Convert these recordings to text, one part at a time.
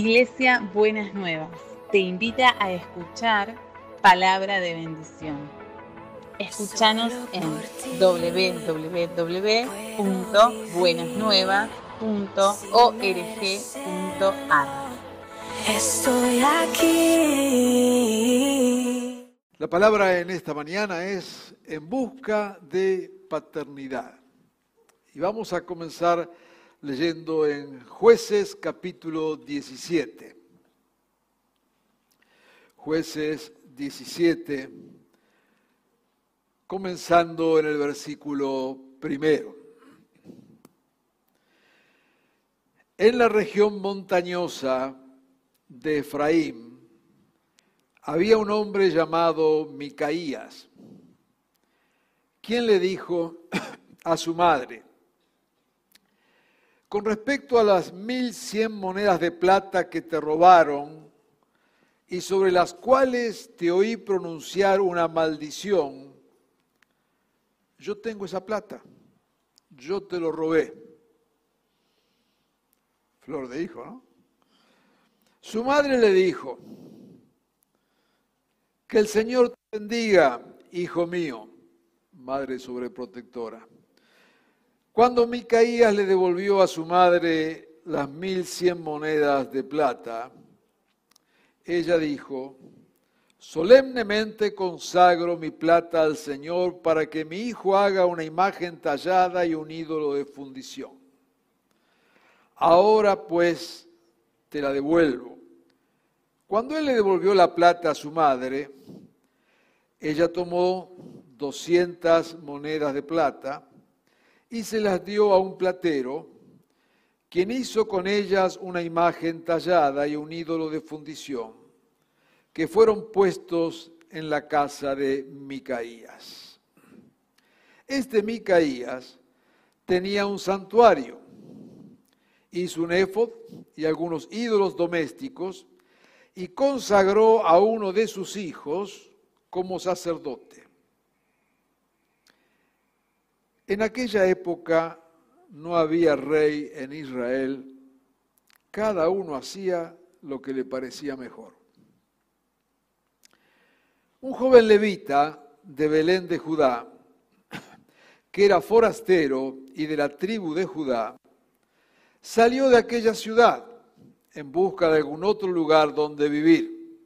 Iglesia Buenas Nuevas te invita a escuchar palabra de bendición. Escúchanos en www.buenasnuevas.org.ar. Estoy aquí. La palabra en esta mañana es en busca de paternidad. Y vamos a comenzar leyendo en jueces capítulo 17. Jueces 17, comenzando en el versículo primero. En la región montañosa de Efraín había un hombre llamado Micaías, quien le dijo a su madre, con respecto a las mil cien monedas de plata que te robaron y sobre las cuales te oí pronunciar una maldición, yo tengo esa plata, yo te lo robé. Flor de hijo, ¿no? Su madre le dijo, que el Señor te bendiga, hijo mío, madre sobreprotectora. Cuando Micaías le devolvió a su madre las mil cien monedas de plata, ella dijo, solemnemente consagro mi plata al Señor para que mi hijo haga una imagen tallada y un ídolo de fundición. Ahora pues te la devuelvo. Cuando él le devolvió la plata a su madre, ella tomó doscientas monedas de plata, y se las dio a un platero, quien hizo con ellas una imagen tallada y un ídolo de fundición, que fueron puestos en la casa de Micaías. Este Micaías tenía un santuario, hizo un éfod y algunos ídolos domésticos, y consagró a uno de sus hijos como sacerdote. En aquella época no había rey en Israel, cada uno hacía lo que le parecía mejor. Un joven levita de Belén de Judá, que era forastero y de la tribu de Judá, salió de aquella ciudad en busca de algún otro lugar donde vivir.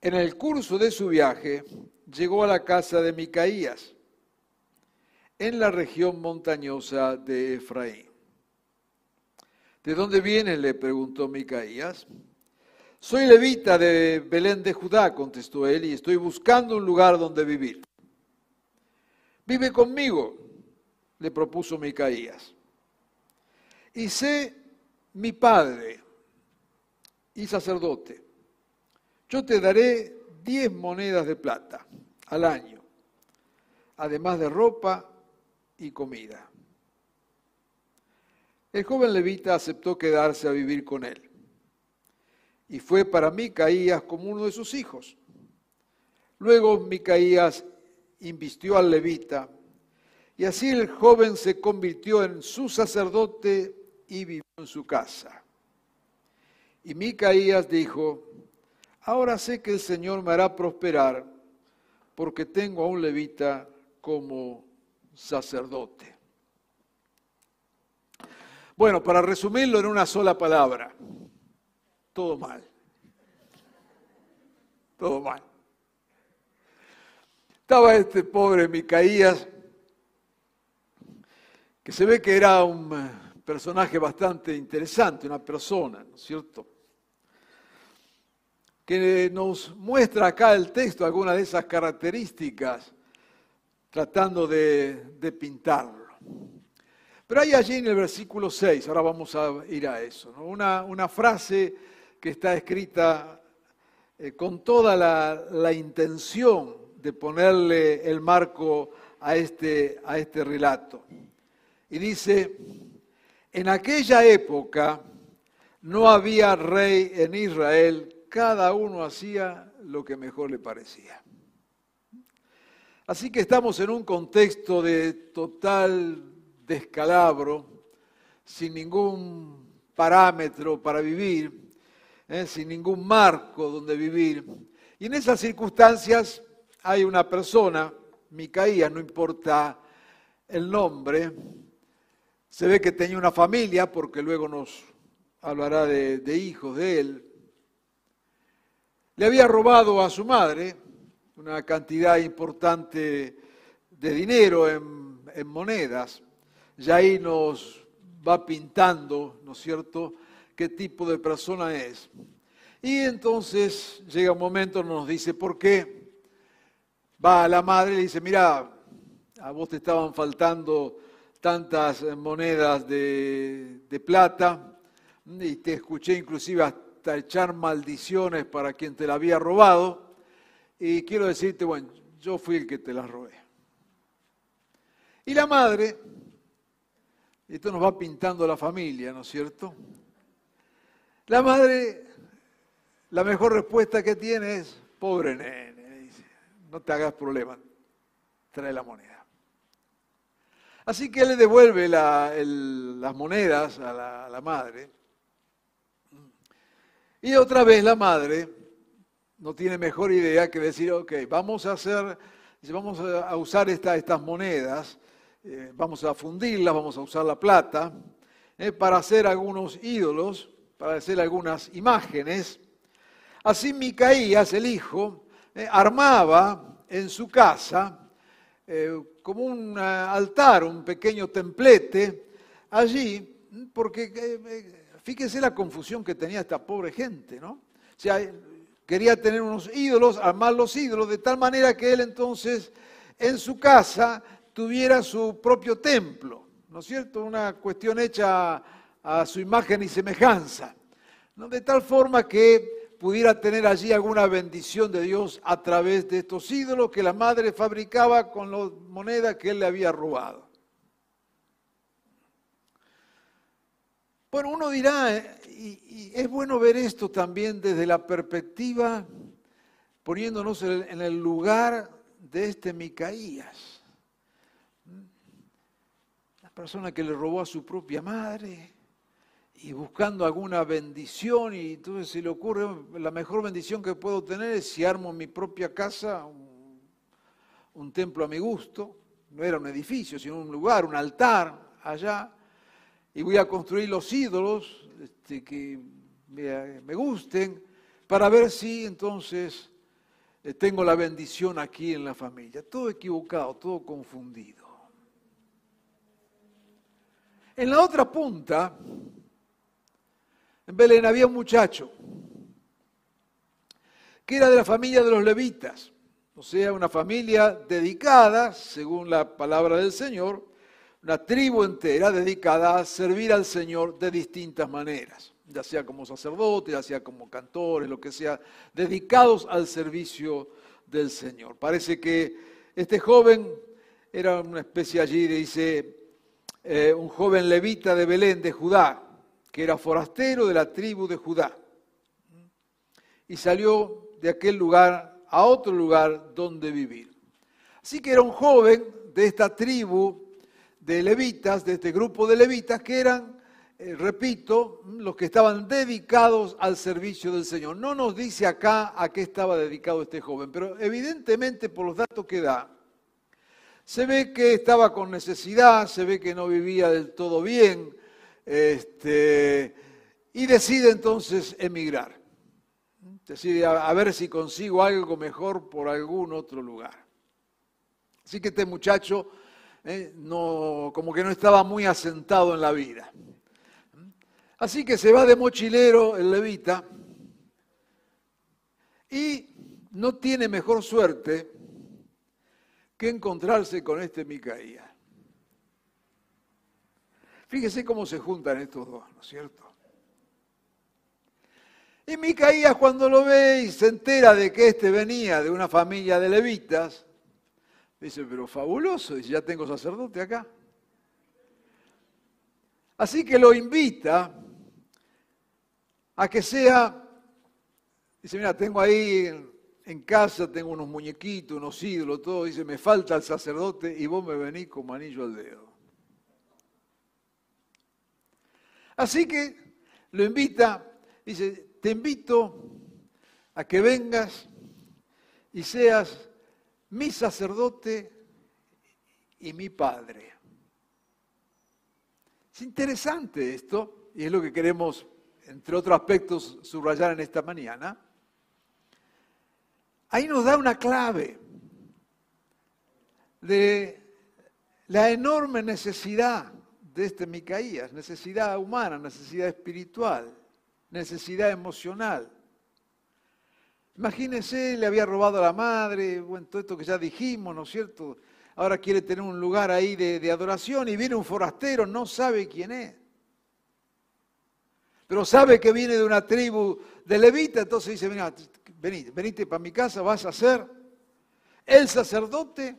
En el curso de su viaje llegó a la casa de Micaías, en la región montañosa de Efraín. ¿De dónde viene? le preguntó Micaías. Soy levita de Belén de Judá, contestó él, y estoy buscando un lugar donde vivir. Vive conmigo, le propuso Micaías. Y sé mi padre y sacerdote. Yo te daré diez monedas de plata al año, además de ropa y comida. El joven levita aceptó quedarse a vivir con él y fue para Micaías como uno de sus hijos. Luego Micaías invistió al levita y así el joven se convirtió en su sacerdote y vivió en su casa. Y Micaías dijo, ahora sé que el Señor me hará prosperar porque tengo a un levita como sacerdote. Bueno, para resumirlo en una sola palabra, todo mal. Todo mal. Estaba este pobre Micaías, que se ve que era un eh, personaje bastante interesante, una persona, ¿no es cierto? Que nos muestra acá el texto algunas de esas características tratando de, pintarlo. Pero hay allí en el versículo 6, ahora vamos a ir a eso, una, una, frase que está escrita eh, con toda la, la, intención de ponerle el marco a este, a este relato. Y dice, en aquella época no había rey en Israel, cada uno hacía lo que mejor le parecía. Así que estamos en un contexto de total descalabro, sin ningún parámetro para vivir, ¿eh? sin ningún marco donde vivir. Y en esas circunstancias hay una persona, Micaías, no importa el nombre, se ve que tenía una familia, porque luego nos hablará de, de hijos de él. Le había robado a su madre una cantidad importante de dinero en, monedas. Y ahí nos va pintando, ¿no es cierto?, qué tipo de persona es. Y entonces llega un momento, nos dice, ¿por qué? Va a la madre y le dice, mira, a vos te estaban faltando tantas monedas de, de plata y te escuché inclusive hasta echar maldiciones para quien te la había robado. Y quiero decirte, bueno, yo fui el que te las robé. Y la madre, esto nos va pintando la familia, ¿no es cierto? La madre, la mejor respuesta que tiene es, pobre nene, no te hagas problema, trae la moneda. Así que él le devuelve las monedas a la madre. Y otra vez la madre no tiene mejor idea que decir, ok, vamos a hacer, vamos a usar estas monedas, eh, vamos a fundirlas, vamos a usar la plata, eh, para hacer algunos ídolos, para hacer algunas imágenes. Así Micaías, el hijo, eh, armaba en su casa como un altar, un pequeño templete allí, porque fíjense la confusión que tenía esta pobre gente, ¿no? O sea, quería tener unos ídolos, armar los ídolos, de tal manera que él entonces en su casa tuviera su propio templo, ¿no es cierto? Una cuestión hecha a su imagen y semejanza, de tal forma que pudiera tener allí alguna bendición de Dios a través de estos ídolos que la madre fabricaba con las monedas que él le había robado. Bueno, uno dirá, y, es bueno ver esto también desde la perspectiva, poniéndonos en el lugar de este Micaías, la persona que le robó a su propia madre, y buscando alguna bendición y entonces se le ocurre, la mejor bendición que puedo tener es si armo mi propia casa un, templo a mi gusto, no era un edificio, sino un lugar, un altar allá, y voy a construir los ídolos este, que me, gusten para ver si entonces eh, tengo la bendición aquí en la familia. Todo equivocado, todo confundido. En la otra punta, en Belén había un muchacho que era de la familia de los levitas, o sea, una familia dedicada, según la palabra del Señor, una tribu entera dedicada a servir al Señor de distintas maneras, ya sea como sacerdotes, ya sea como cantores, lo que sea, dedicados al servicio del Señor. Parece que este joven era una especie allí, dice, eh, un joven levita de Belén, de Judá, que era forastero de la tribu de Judá. Y salió de aquel lugar a otro lugar donde vivir. Así que era un joven de esta tribu de levitas, de este grupo de levitas, que eran, eh, repito, los que estaban dedicados al servicio del Señor. No nos dice acá a qué estaba dedicado este joven, pero evidentemente por los datos que da, se ve que estaba con necesidad, se ve que no vivía del todo bien, este, y decide entonces emigrar. Decide a, ver si consigo algo mejor por algún otro lugar. Así que este muchacho eh, no, como que no estaba muy asentado en la vida. Así que se va de mochilero el levita y no tiene mejor suerte que encontrarse con este Micaías. Fíjese cómo se juntan estos dos, ¿no es cierto? Y Micaías cuando lo ve y se entera de que este venía de una familia de levitas, dice, pero fabuloso, dice, ya tengo sacerdote acá. Así que lo invita a que sea, dice, mira, tengo ahí en, casa, tengo unos muñequitos, unos ídolos, todo, dice, me falta el sacerdote y vos me venís como anillo al dedo. Así que lo invita, dice, te invito a que vengas y seas mi sacerdote y mi padre. Es interesante esto, y es lo que queremos, entre otros aspectos, subrayar en esta mañana. Ahí nos da una clave de la enorme necesidad de este Micaías, necesidad humana, necesidad espiritual, necesidad emocional. Imagínense, le había robado a la madre, bueno, todo esto que ya dijimos, ¿no es cierto? Ahora quiere tener un lugar ahí de, adoración y viene un forastero, no sabe quién es. Pero sabe que viene de una tribu de levita, entonces dice, mira, venite, venite para mi casa, vas a ser el sacerdote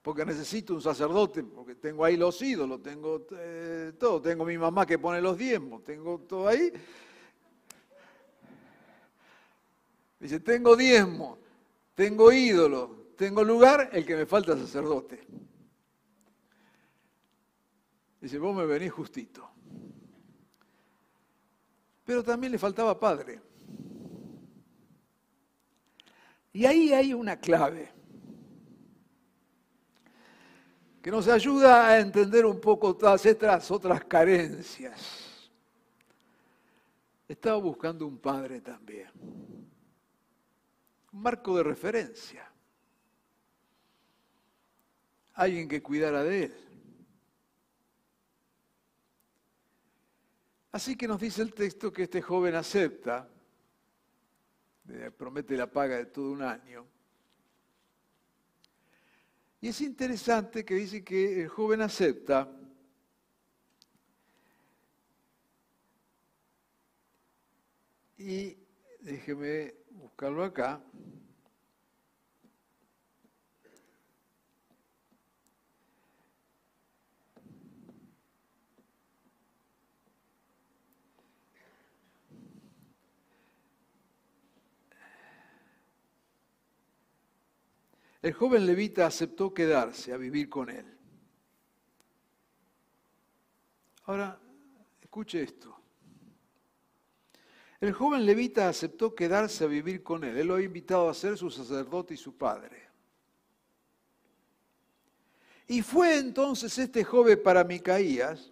porque necesito un sacerdote, porque tengo ahí los ídolos, tengo eh, todo, tengo mi mamá que pone los diezmos, tengo todo ahí. Dice, tengo diezmos, tengo ídolos, tengo lugar, el que me falta sacerdote. Dice, vos me venís justito. Pero también le faltaba padre. Y ahí hay una clave que nos ayuda a entender un poco todas estas otras carencias. Estaba buscando un padre también, un marco de referencia, alguien que cuidara de él. Así que nos dice el texto que este joven acepta, promete la paga de todo un año, y es interesante que dice que el joven acepta y déjeme buscarlo acá. El joven levita aceptó quedarse a vivir con él. Ahora, escuche esto. El joven levita aceptó quedarse a vivir con él. Él lo ha invitado a ser su sacerdote y su padre. Y fue entonces este joven para Micaías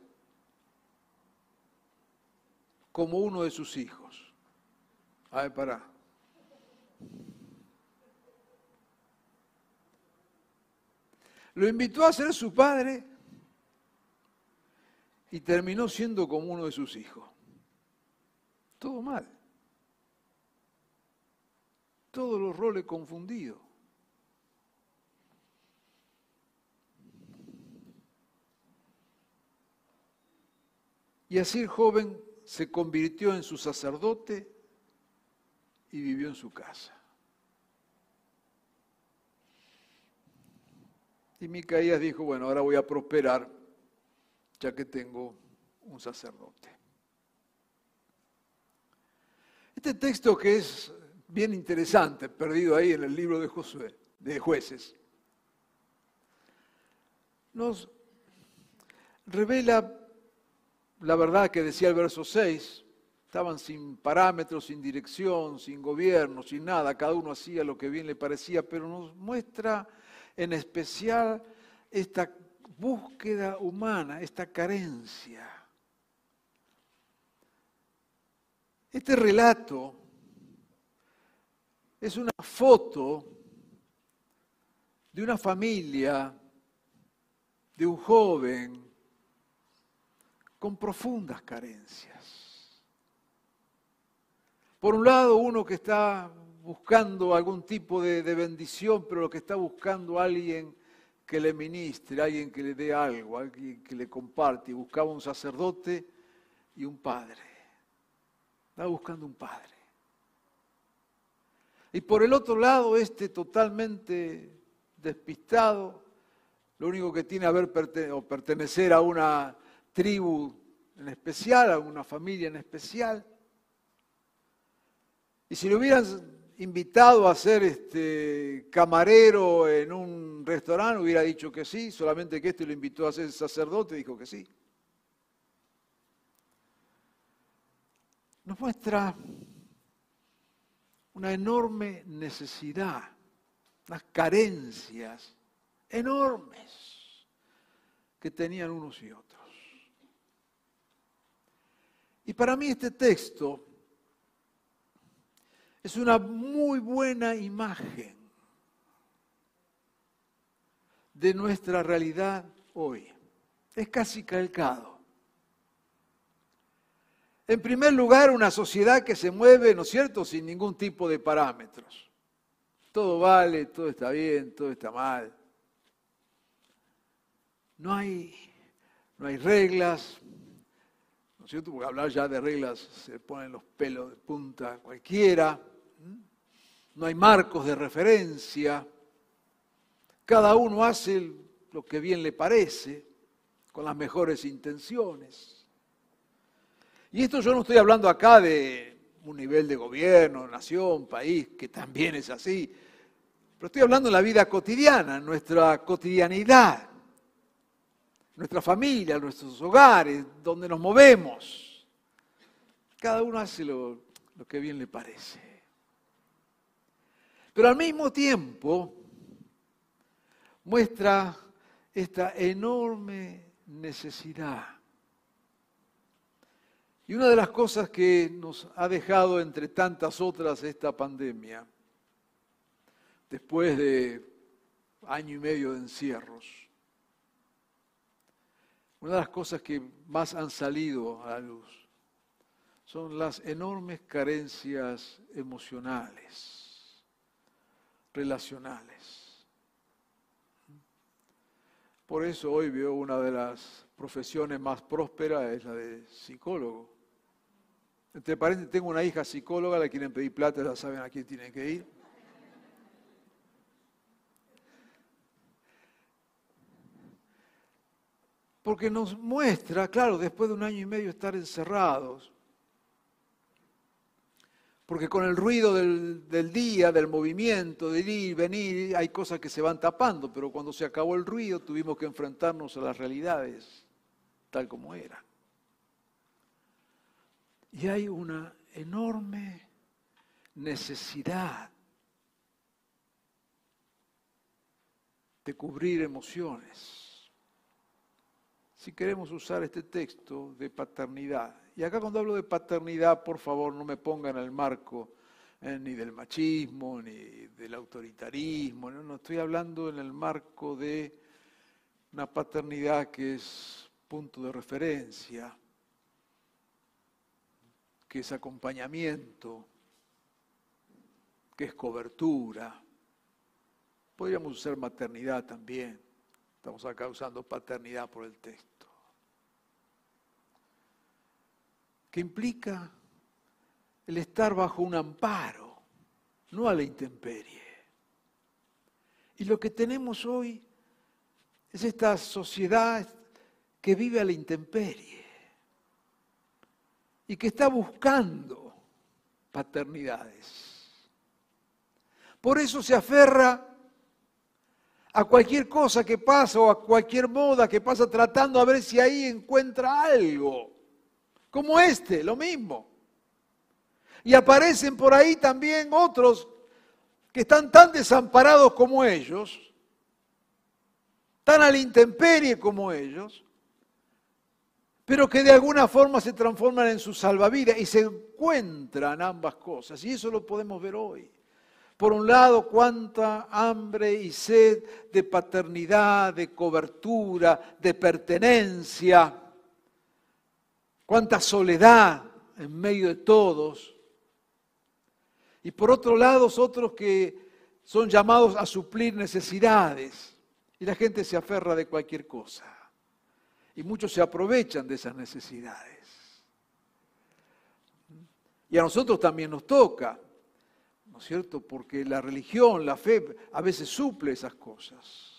como uno de sus hijos. A ver, para. Lo invitó a ser su padre y terminó siendo como uno de sus hijos. Todo mal. Todos los roles confundidos. Y así el joven se convirtió en su sacerdote y vivió en su casa. Y Micaías dijo, bueno, ahora voy a prosperar ya que tengo un sacerdote. Este texto que es bien interesante, perdido ahí en el libro de Josué, de jueces, nos revela la verdad que decía el verso 6, estaban sin parámetros, sin dirección, sin gobierno, sin nada, cada uno hacía lo que bien le parecía, pero nos muestra en especial esta búsqueda humana, esta carencia. Este relato es una foto de una familia, de un joven con profundas carencias. Por un lado, uno que está buscando algún tipo de, bendición, pero lo que está buscando alguien que le ministre, alguien que le dé algo, alguien que le comparte. Buscaba un sacerdote y un padre. Estaba buscando un padre. Y por el otro lado, este totalmente despistado, lo único que tiene a ver o pertenecer a una tribu en especial, a una familia en especial. Y si lo hubieran invitado a ser este, camarero en un restaurante, hubiera dicho que sí, solamente que este lo invitó a ser sacerdote, dijo que sí. Nos muestra una enorme necesidad, unas carencias enormes que tenían unos y otros. Y para mí este texto es una muy buena imagen de nuestra realidad hoy. Es casi calcado. En primer lugar, una sociedad que se mueve, ¿no es cierto?, sin ningún tipo de parámetros. Todo vale, todo está bien, todo está mal. No hay, no hay reglas, ¿no es cierto? Porque hablar ya de reglas se ponen los pelos de punta cualquiera. No hay marcos de referencia. Cada uno hace lo que bien le parece, con las mejores intenciones. Y esto yo no estoy hablando acá de un nivel de gobierno, nación, país, que también es así, pero estoy hablando de la vida cotidiana, nuestra cotidianidad, nuestra familia, nuestros hogares, donde nos movemos. Cada uno hace lo, lo que bien le parece. Pero al mismo tiempo, muestra esta enorme necesidad. Y una de las cosas que nos ha dejado entre tantas otras esta pandemia, después de año y medio de encierros, una de las cosas que más han salido a la luz son las enormes carencias emocionales, relacionales. Por eso hoy veo una de las profesiones más prósperas es la de psicólogo. Entre paréntesis, tengo una hija psicóloga, le quieren pedir plata, ya saben a quién tienen que ir. Porque nos muestra, claro, después de un año y medio estar encerrados, porque con el ruido del, día, del movimiento, del ir venir, hay cosas que se van tapando, pero cuando se acabó el ruido tuvimos que enfrentarnos a las realidades tal como eran. Y hay una enorme necesidad de cubrir emociones. Si queremos usar este texto de paternidad, y acá cuando hablo de paternidad, por favor, no me pongan el marco eh, ni del machismo, ni del autoritarismo, no, no, estoy hablando en el marco de una paternidad que es punto de referencia, que es acompañamiento, que es cobertura. Podríamos usar maternidad también. Estamos acá usando paternidad por el texto. que implica el estar bajo un amparo, no a la intemperie. Y lo que tenemos hoy es esta sociedad que vive a la intemperie y que está buscando paternidades. Por eso se aferra a cualquier cosa que pasa o a cualquier moda que pasa tratando a ver si ahí encuentra algo como este, lo mismo. Y aparecen por ahí también otros que están tan desamparados como ellos, tan a la intemperie como ellos, pero que de alguna forma se transforman en su salvavidas y se encuentran ambas cosas. Y eso lo podemos ver hoy. Por un lado, cuánta hambre y sed de paternidad, de cobertura, de pertenencia cuánta soledad en medio de todos. Y por otro lado, otros que son llamados a suplir necesidades. Y la gente se aferra de cualquier cosa. Y muchos se aprovechan de esas necesidades. Y a nosotros también nos toca, ¿no es cierto? Porque la religión, la fe, a veces suple esas cosas.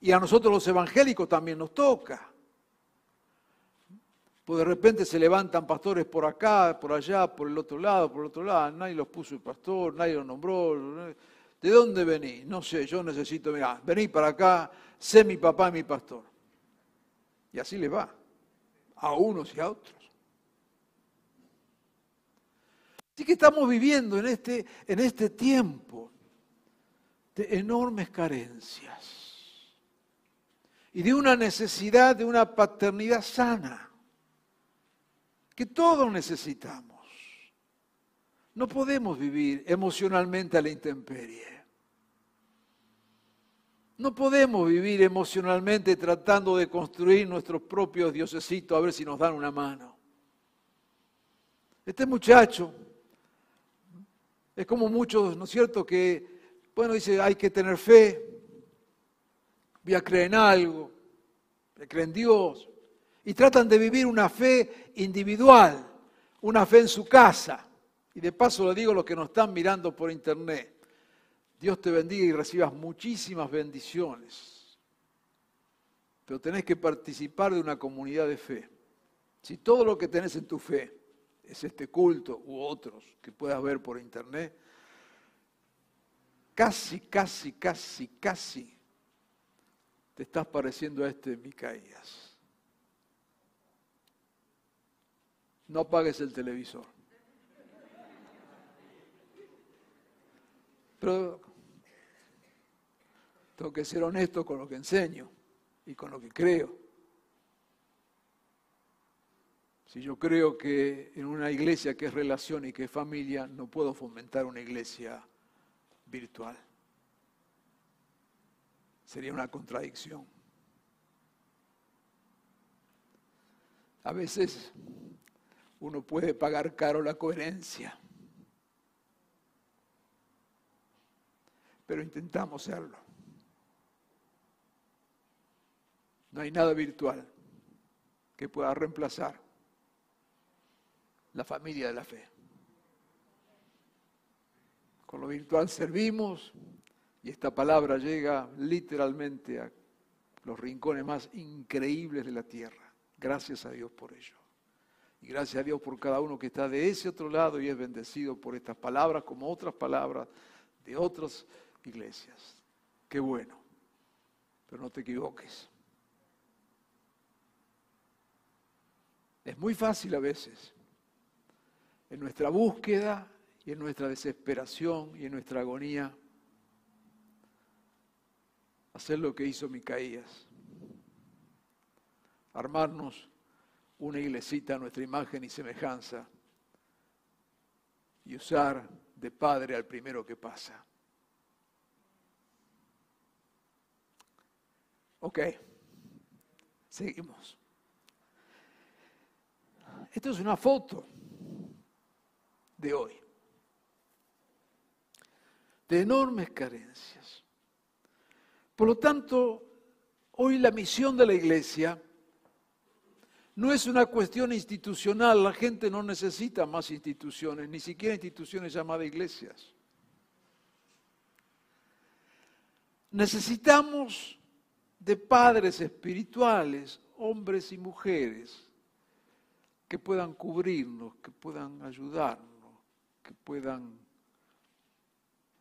Y a nosotros los evangélicos también nos toca. Pues de repente se levantan pastores por acá, por allá, por el otro lado, por el otro lado. Nadie los puso el pastor, nadie los nombró. ¿De dónde venís? No sé, yo necesito, mirá, vení para acá, sé mi papá y mi pastor. Y así le va, a unos y a otros. Así que estamos viviendo en este, en este tiempo de enormes carencias y de una necesidad de una paternidad sana, que todos necesitamos. No podemos vivir emocionalmente a la intemperie. No podemos vivir emocionalmente tratando de construir nuestros propios diosesitos a ver si nos dan una mano. Este muchacho es como muchos, ¿no es cierto?, que, bueno, dice, hay que tener fe, voy a en algo, creer en Dios, y tratan de vivir una fe individual, una fe en su casa. Y de paso le digo a los que nos están mirando por internet, Dios te bendiga y recibas muchísimas bendiciones. Pero tenés que participar de una comunidad de fe. Si todo lo que tenés en tu fe es este culto u otros que puedas ver por internet, casi, casi, casi, casi te estás pareciendo a este Micaías. No apagues el televisor. Pero tengo que ser honesto con lo que enseño y con lo que creo. Si yo creo que en una iglesia que es relación y que es familia, no puedo fomentar una iglesia virtual. Sería una contradicción. A veces uno puede pagar caro la coherencia, pero intentamos serlo. No hay nada virtual que pueda reemplazar la familia de la fe. Con lo virtual servimos y esta palabra llega literalmente a los rincones más increíbles de la tierra. Gracias a Dios por ello. Y gracias a Dios por cada uno que está de ese otro lado y es bendecido por estas palabras como otras palabras de otras iglesias. Qué bueno. Pero no te equivoques. Es muy fácil a veces en nuestra búsqueda y en nuestra desesperación y en nuestra agonía, hacer lo que hizo Micaías, armarnos una iglesita a nuestra imagen y semejanza y usar de padre al primero que pasa. Ok, seguimos. Esto es una foto de hoy, de enormes carencias. Por lo tanto, hoy la misión de la iglesia no es una cuestión institucional, la gente no necesita más instituciones, ni siquiera instituciones llamadas iglesias. Necesitamos de padres espirituales, hombres y mujeres, que puedan cubrirnos, que puedan ayudarnos que puedan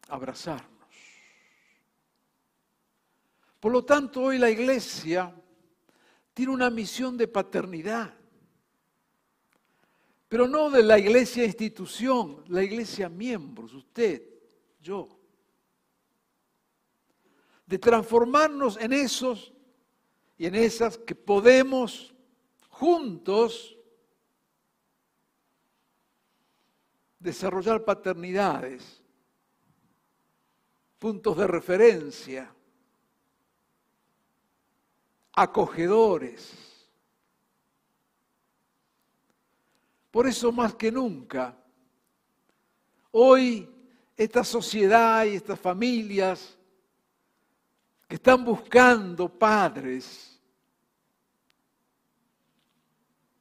abrazarnos. Por lo tanto, hoy la iglesia tiene una misión de paternidad, pero no de la iglesia institución, la iglesia miembros, usted, yo, de transformarnos en esos y en esas que podemos juntos desarrollar paternidades, puntos de referencia, acogedores. Por eso más que nunca, hoy esta sociedad y estas familias que están buscando padres,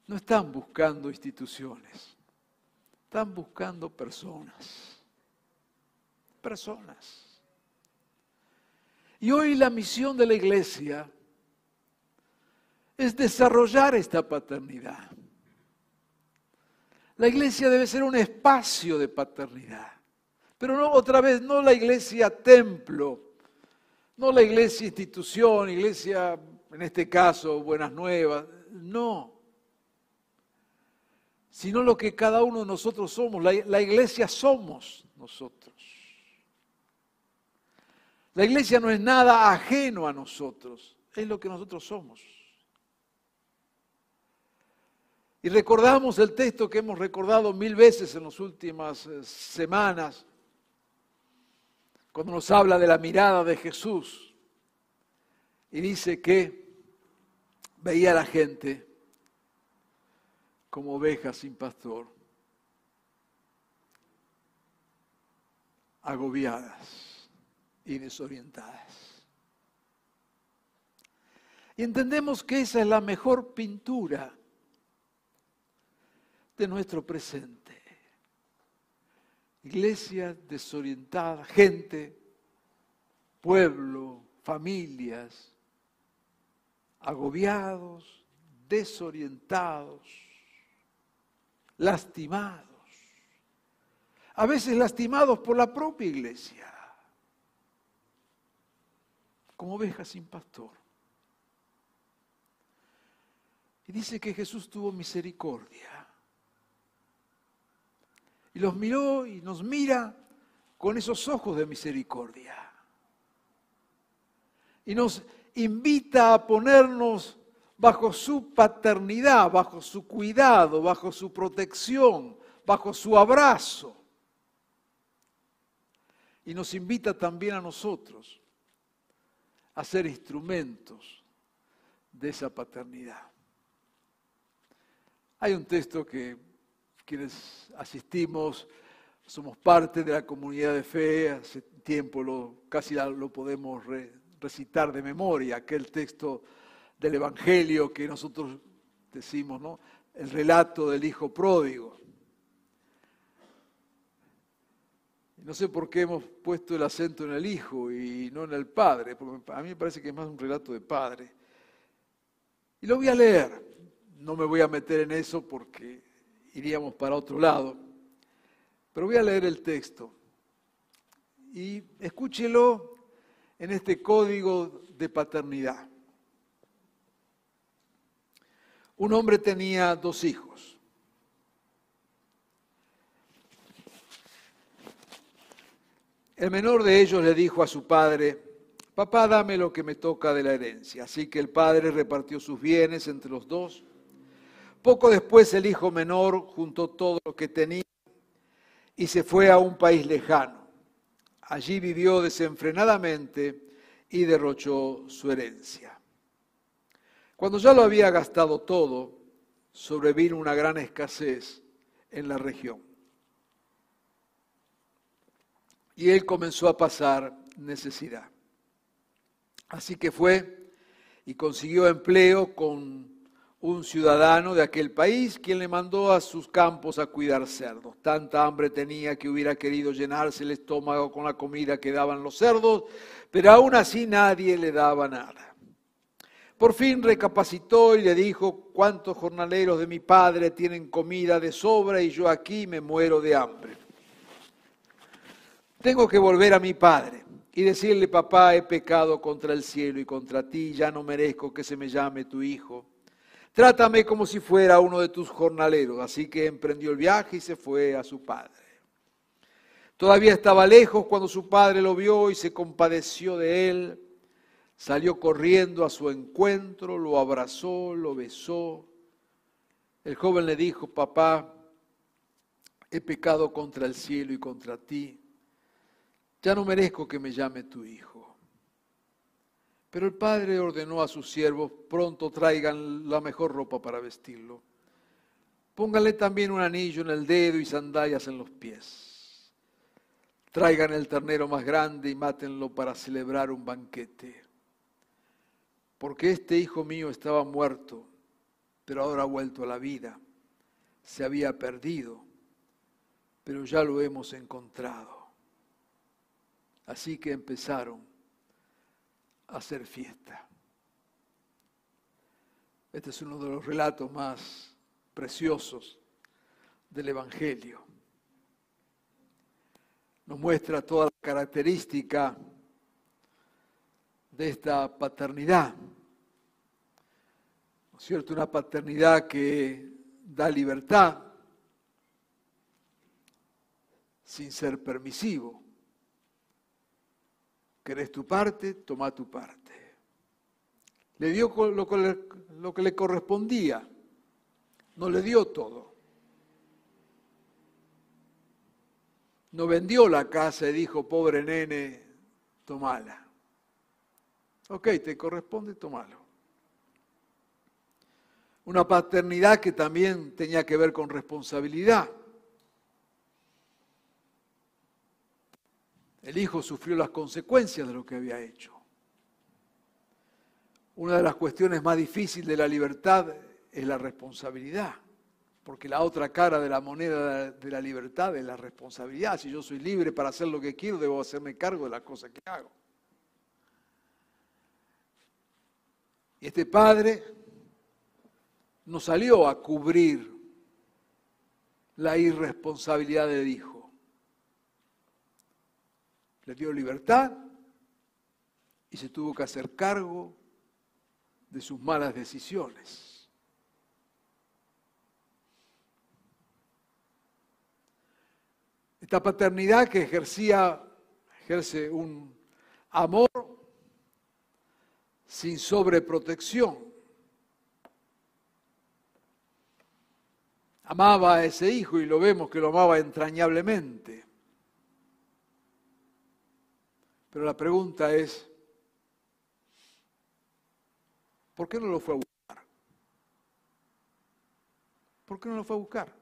no están buscando instituciones. Están buscando personas. Personas. Y hoy la misión de la iglesia es desarrollar esta paternidad. La iglesia debe ser un espacio de paternidad. Pero no otra vez, no la iglesia templo, no la iglesia institución, iglesia, en este caso, buenas nuevas, no. Sino lo que cada uno de nosotros somos. La, la iglesia somos nosotros. La iglesia no es nada ajeno a nosotros, es lo que nosotros somos. Y recordamos el texto que hemos recordado mil veces en las últimas eh, semanas, cuando nos habla de la mirada de Jesús y dice que veía a la gente como ovejas sin pastor, agobiadas y desorientadas. Y entendemos que esa es la mejor pintura de nuestro presente. Iglesia desorientada, gente, pueblo, familias, agobiados, desorientados, lastimados. A veces lastimados por la propia iglesia, como ovejas sin pastor. Y dice que Jesús tuvo misericordia y los miró y nos mira con esos ojos de misericordia. Y nos invita a ponernos bajo su paternidad, bajo su cuidado, bajo su protección, bajo su abrazo. Y nos invita también a nosotros a ser instrumentos de esa paternidad. Hay un texto que quienes asistimos, somos parte de la comunidad de fe, hace tiempo lo, casi lo podemos recitar de memoria, aquel texto del Evangelio que nosotros decimos, ¿no? El relato del Hijo pródigo. No sé por qué hemos puesto el acento en el Hijo y no en el Padre, porque a mí me parece que es más un relato de Padre. Y lo voy a leer. No me voy a meter en eso porque iríamos para otro lado. Pero voy a leer el texto y escúchelo en este código de paternidad. Un hombre tenía dos hijos. El menor de ellos le dijo a su padre, papá, dame lo que me toca de la herencia. Así que el padre repartió sus bienes entre los dos. Poco después el hijo menor juntó todo lo que tenía y se fue a un país lejano. Allí vivió desenfrenadamente y derrochó su herencia. Cuando ya lo había gastado todo, sobrevino una gran escasez en la región. Y él comenzó a pasar necesidad. Así que fue y consiguió empleo con un ciudadano de aquel país, quien le mandó a sus campos a cuidar cerdos. Tanta hambre tenía que hubiera querido llenarse el estómago con la comida que daban los cerdos, pero aún así nadie le daba nada. Por fin recapacitó y le dijo, ¿cuántos jornaleros de mi padre tienen comida de sobra y yo aquí me muero de hambre? Tengo que volver a mi padre y decirle, papá, he pecado contra el cielo y contra ti, ya no merezco que se me llame tu hijo. Trátame como si fuera uno de tus jornaleros. Así que emprendió el viaje y se fue a su padre. Todavía estaba lejos cuando su padre lo vio y se compadeció de él. Salió corriendo a su encuentro, lo abrazó, lo besó. El joven le dijo, papá, he pecado contra el cielo y contra ti. Ya no merezco que me llame tu hijo. Pero el padre ordenó a sus siervos, pronto traigan la mejor ropa para vestirlo. Pónganle también un anillo en el dedo y sandalias en los pies. Traigan el ternero más grande y mátenlo para celebrar un banquete. Porque este hijo mío estaba muerto, pero ahora ha vuelto a la vida. Se había perdido, pero ya lo hemos encontrado. Así que empezaron hacer fiesta. Este es uno de los relatos más preciosos del Evangelio. Nos muestra toda la característica de esta paternidad. ¿No es cierto? Una paternidad que da libertad, sin ser permisivo. ¿Querés tu parte? Toma tu parte. Le dio lo que le, lo que le correspondía, no le dio todo. No vendió la casa y dijo, pobre nene, tomala. Ok, te corresponde, tomalo. Una paternidad que también tenía que ver con responsabilidad. El hijo sufrió las consecuencias de lo que había hecho. Una de las cuestiones más difíciles de la libertad es la responsabilidad, porque la otra cara de la moneda de la libertad es la responsabilidad. Si yo soy libre para hacer lo que quiero, debo hacerme cargo de las cosas que hago. Y este padre no salió a cubrir la irresponsabilidad del hijo. Le dio libertad y se tuvo que hacer cargo de sus malas decisiones. Esta paternidad que ejercía, ejerce un amor sin sobreprotección. Amaba a ese hijo y lo vemos que lo amaba entrañablemente. Pero la pregunta es, ¿Por qué no lo fue a buscar? ¿Por qué no lo fue a buscar?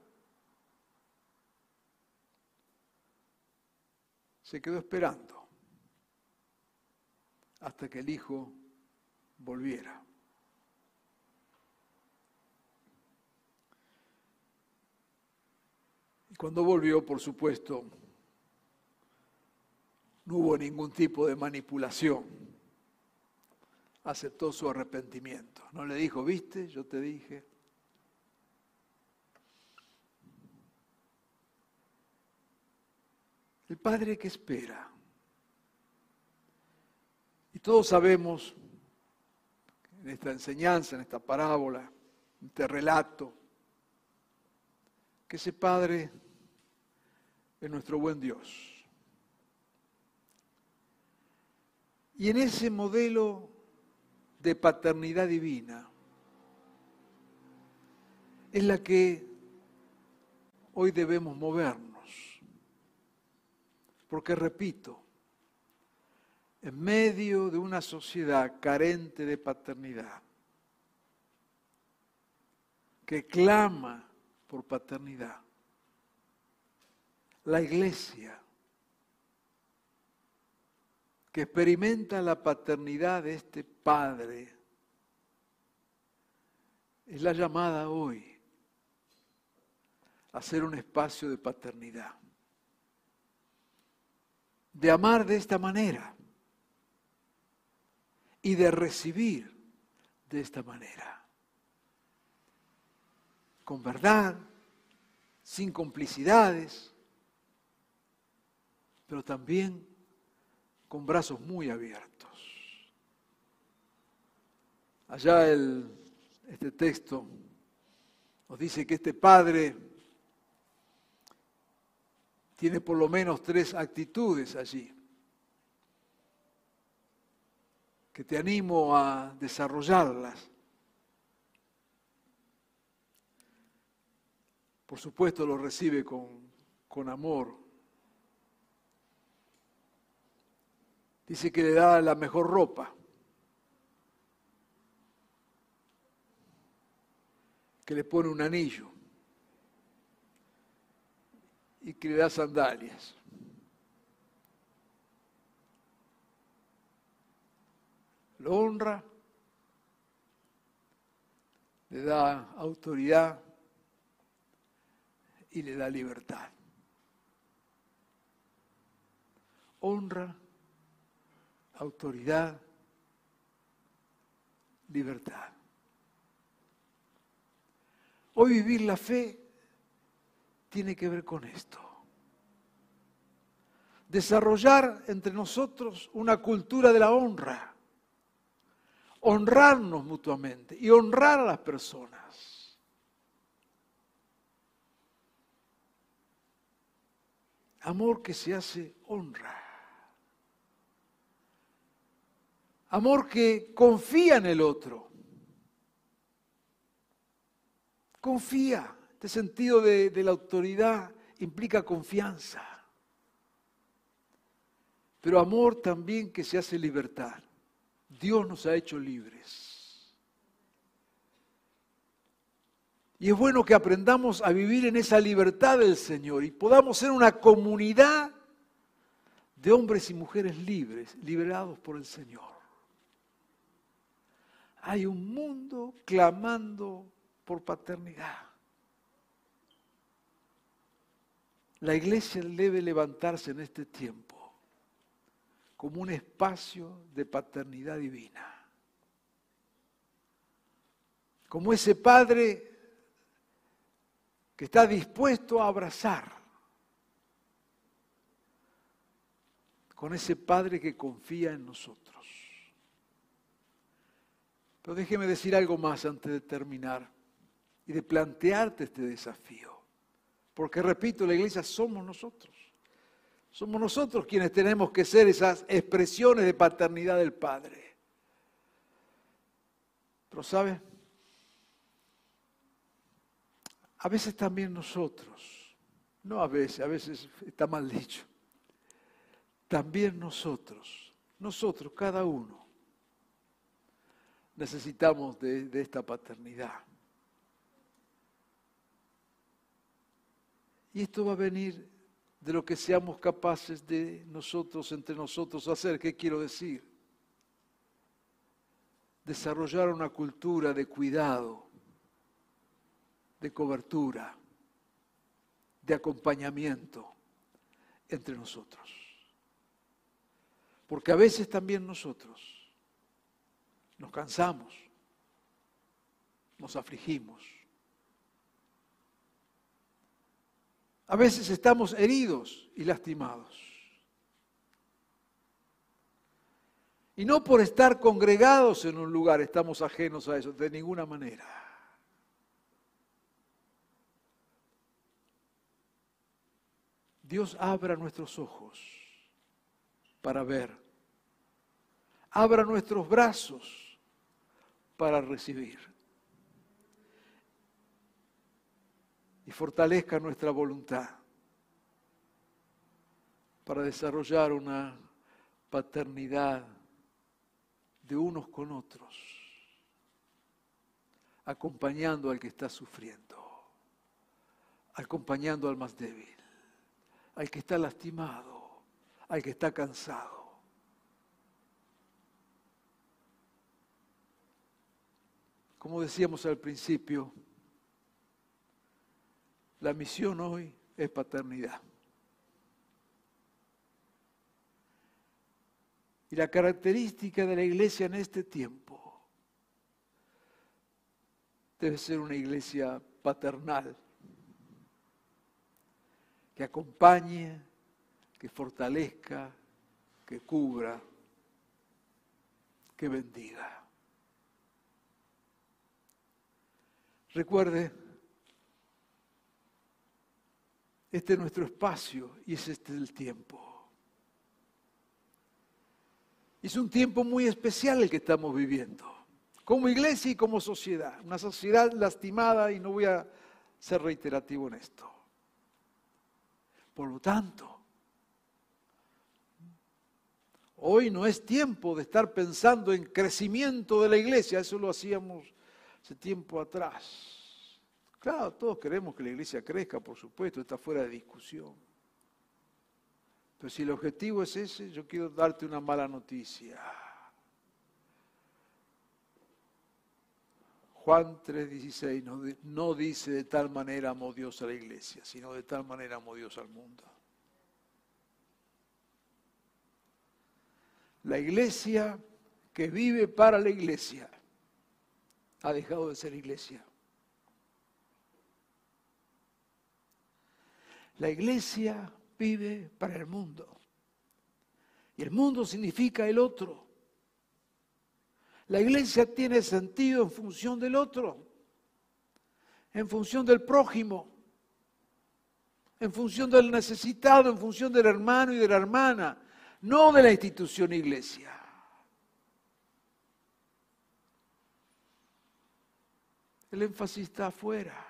Se quedó esperando hasta que el hijo volviera. Y cuando volvió, por supuesto, no hubo ningún tipo de manipulación aceptó su arrepentimiento. No le dijo, viste, yo te dije. El Padre que espera. Y todos sabemos, en esta enseñanza, en esta parábola, en este relato, que ese Padre es nuestro buen Dios. Y en ese modelo de paternidad divina es la que hoy debemos movernos. Porque repito, en medio de una sociedad carente de paternidad, que clama por paternidad, la iglesia que experimenta la paternidad de este Padre, es la llamada hoy a ser un espacio de paternidad, de amar de esta manera y de recibir de esta manera, con verdad, sin complicidades, pero también con brazos muy abiertos. Allá el, este texto nos dice que este padre tiene por lo menos tres actitudes allí, que te animo a desarrollarlas. Por supuesto lo recibe con, con amor, Dice que le da la mejor ropa. Que le pone un anillo. Y que le da sandalias. Lo honra. Le da autoridad y le da libertad. Honra autoridad, libertad. Hoy vivir la fe tiene que ver con esto. Desarrollar entre nosotros una cultura de la honra. Honrarnos mutuamente y honrar a las personas. Amor que se hace honra. Amor que confía en el otro. Confía. Este sentido de, de la autoridad implica confianza. Pero amor también que se hace libertad. Dios nos ha hecho libres. Y es bueno que aprendamos a vivir en esa libertad del Señor y podamos ser una comunidad de hombres y mujeres libres, liberados por el Señor. Hay un mundo clamando por paternidad. La iglesia debe levantarse en este tiempo como un espacio de paternidad divina. Como ese padre que está dispuesto a abrazar con ese Padre que confía en nosotros. Pero déjeme decir algo más antes de terminar y de plantearte este desafío. Porque repito, la iglesia somos nosotros. Somos nosotros quienes tenemos que ser esas expresiones de paternidad del Padre. Pero ¿sabes? A veces también nosotros, no a veces, a veces está mal dicho, también nosotros, nosotros, cada uno, necesitamos de, de esta paternidad. Y esto va a venir de lo que seamos capaces de nosotros, entre nosotros, hacer. ¿Qué quiero decir? Desarrollar una cultura de cuidado de cobertura, de acompañamiento entre nosotros. Porque a veces también nosotros nos cansamos, nos afligimos. A veces estamos heridos y lastimados. Y no por estar congregados en un lugar estamos ajenos a eso, de ninguna manera. Dios abra nuestros ojos para ver. Abra nuestros brazos para recibir. Y fortalezca nuestra voluntad para desarrollar una paternidad de unos con otros, acompañando al que está sufriendo, acompañando al más débil al que está lastimado, al que está cansado. Como decíamos al principio, la misión hoy es paternidad. Y la característica de la iglesia en este tiempo debe ser una iglesia paternal que acompañe, que fortalezca, que cubra, que bendiga. Recuerde, este es nuestro espacio y es este el tiempo. Es un tiempo muy especial el que estamos viviendo, como iglesia y como sociedad. Una sociedad lastimada y no voy a ser reiterativo en esto. Por lo tanto, hoy no es tiempo de estar pensando en crecimiento de la iglesia, eso lo hacíamos hace tiempo atrás. Claro, todos queremos que la iglesia crezca, por supuesto, está fuera de discusión. Pero si el objetivo es ese, yo quiero darte una mala noticia. Juan 3:16 no, dice de tal manera amó Dios a la iglesia, sino de tal manera amó Dios al mundo. La iglesia que vive para la iglesia ha dejado de ser iglesia. La iglesia vive para el mundo. Y el mundo significa el otro. La iglesia tiene sentido en función del otro, en función del prójimo, en función del necesitado, en función del hermano y de la hermana, no de la institución iglesia. El énfasis está afuera.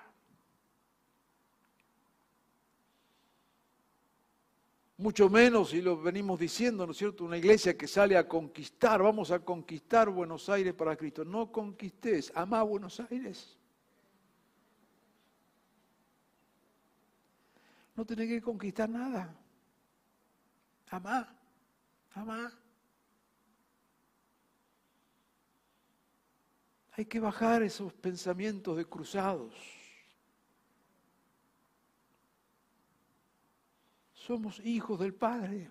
Mucho menos, y lo venimos diciendo, ¿no es cierto? Una iglesia que sale a conquistar, vamos a conquistar Buenos Aires para Cristo. No conquistes, ama Buenos Aires. No tenés que conquistar nada. Amá, amá. Hay que bajar esos pensamientos de cruzados. Somos hijos del Padre.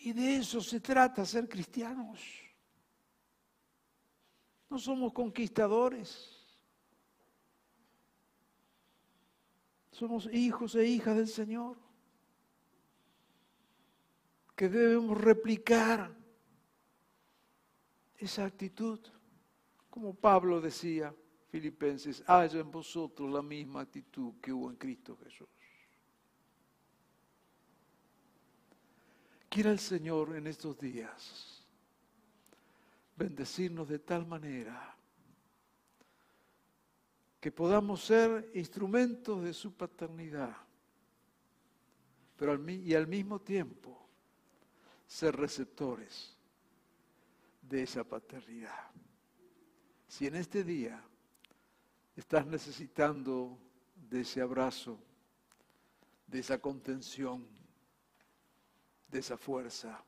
Y de eso se trata ser cristianos. No somos conquistadores. Somos hijos e hijas del Señor que debemos replicar esa actitud. Como Pablo decía, Filipenses, haya en vosotros la misma actitud que hubo en Cristo Jesús. Quiera el Señor en estos días bendecirnos de tal manera que podamos ser instrumentos de su paternidad, pero y al mismo tiempo ser receptores de esa paternidad. Si en este día estás necesitando de ese abrazo, de esa contención, de esa fuerza,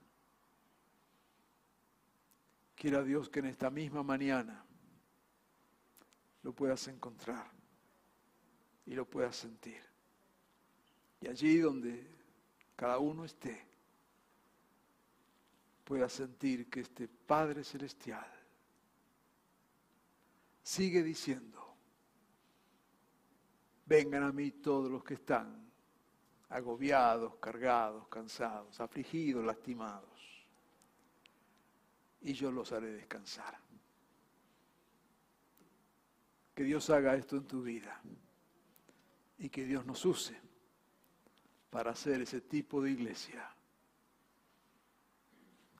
quiera Dios que en esta misma mañana lo puedas encontrar y lo puedas sentir. Y allí donde cada uno esté, pueda sentir que este Padre Celestial sigue diciendo, vengan a mí todos los que están agobiados, cargados, cansados, afligidos, lastimados, y yo los haré descansar. Que Dios haga esto en tu vida y que Dios nos use para hacer ese tipo de iglesia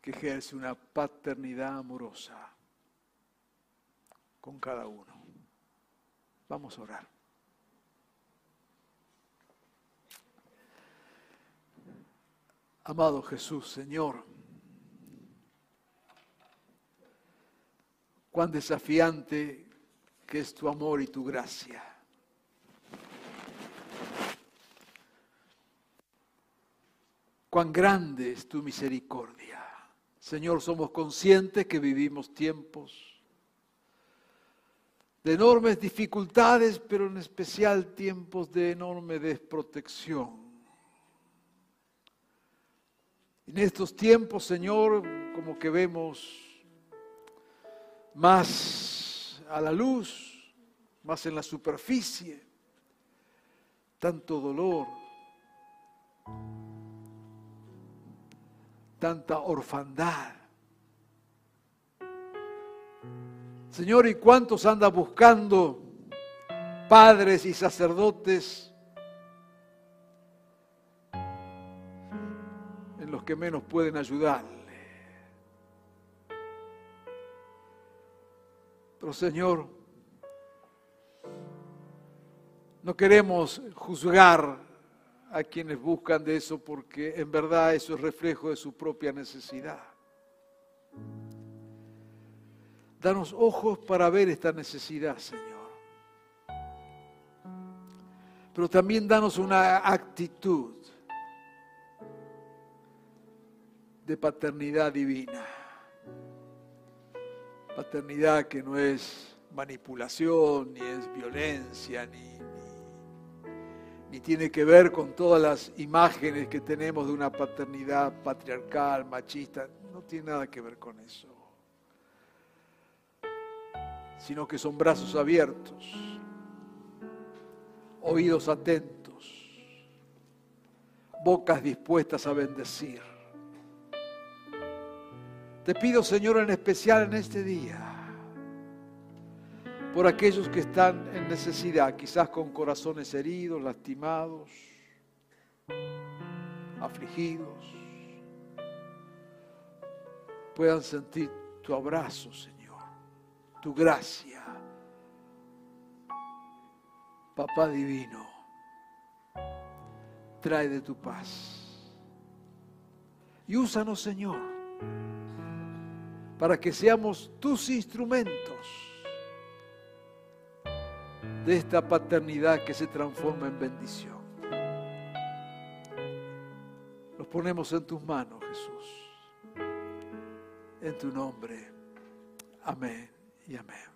que ejerce una paternidad amorosa con cada uno. Vamos a orar. Amado Jesús, Señor, cuán desafiante que es tu amor y tu gracia. Cuán grande es tu misericordia. Señor, somos conscientes que vivimos tiempos de enormes dificultades, pero en especial tiempos de enorme desprotección. En estos tiempos, Señor, como que vemos más a la luz, más en la superficie, tanto dolor, tanta orfandad. Señor, ¿y cuántos anda buscando padres y sacerdotes los que menos pueden ayudar? Pero Señor, no queremos juzgar a quienes buscan de eso porque en verdad eso es reflejo de su propia necesidad. Danos ojos para ver esta necesidad, Señor. Pero también danos una actitud de paternidad divina. Paternidad que no es manipulación, ni es violencia, ni, ni, tiene que ver con todas las imágenes que tenemos de una paternidad patriarcal, machista, no tiene nada que ver con eso, sino que son brazos abiertos, oídos atentos, bocas dispuestas a bendecir te pido, Señor, en especial en este día, por aquellos que están en necesidad, quizás con corazones heridos, lastimados, afligidos, puedan sentir tu abrazo, Señor, tu gracia. Papá divino, trae de tu paz. Y úsanos, Señor, para que seamos tus instrumentos de esta paternidad que se transforma en bendición. Los ponemos en tus manos, Jesús. En tu nombre. Amén y amén.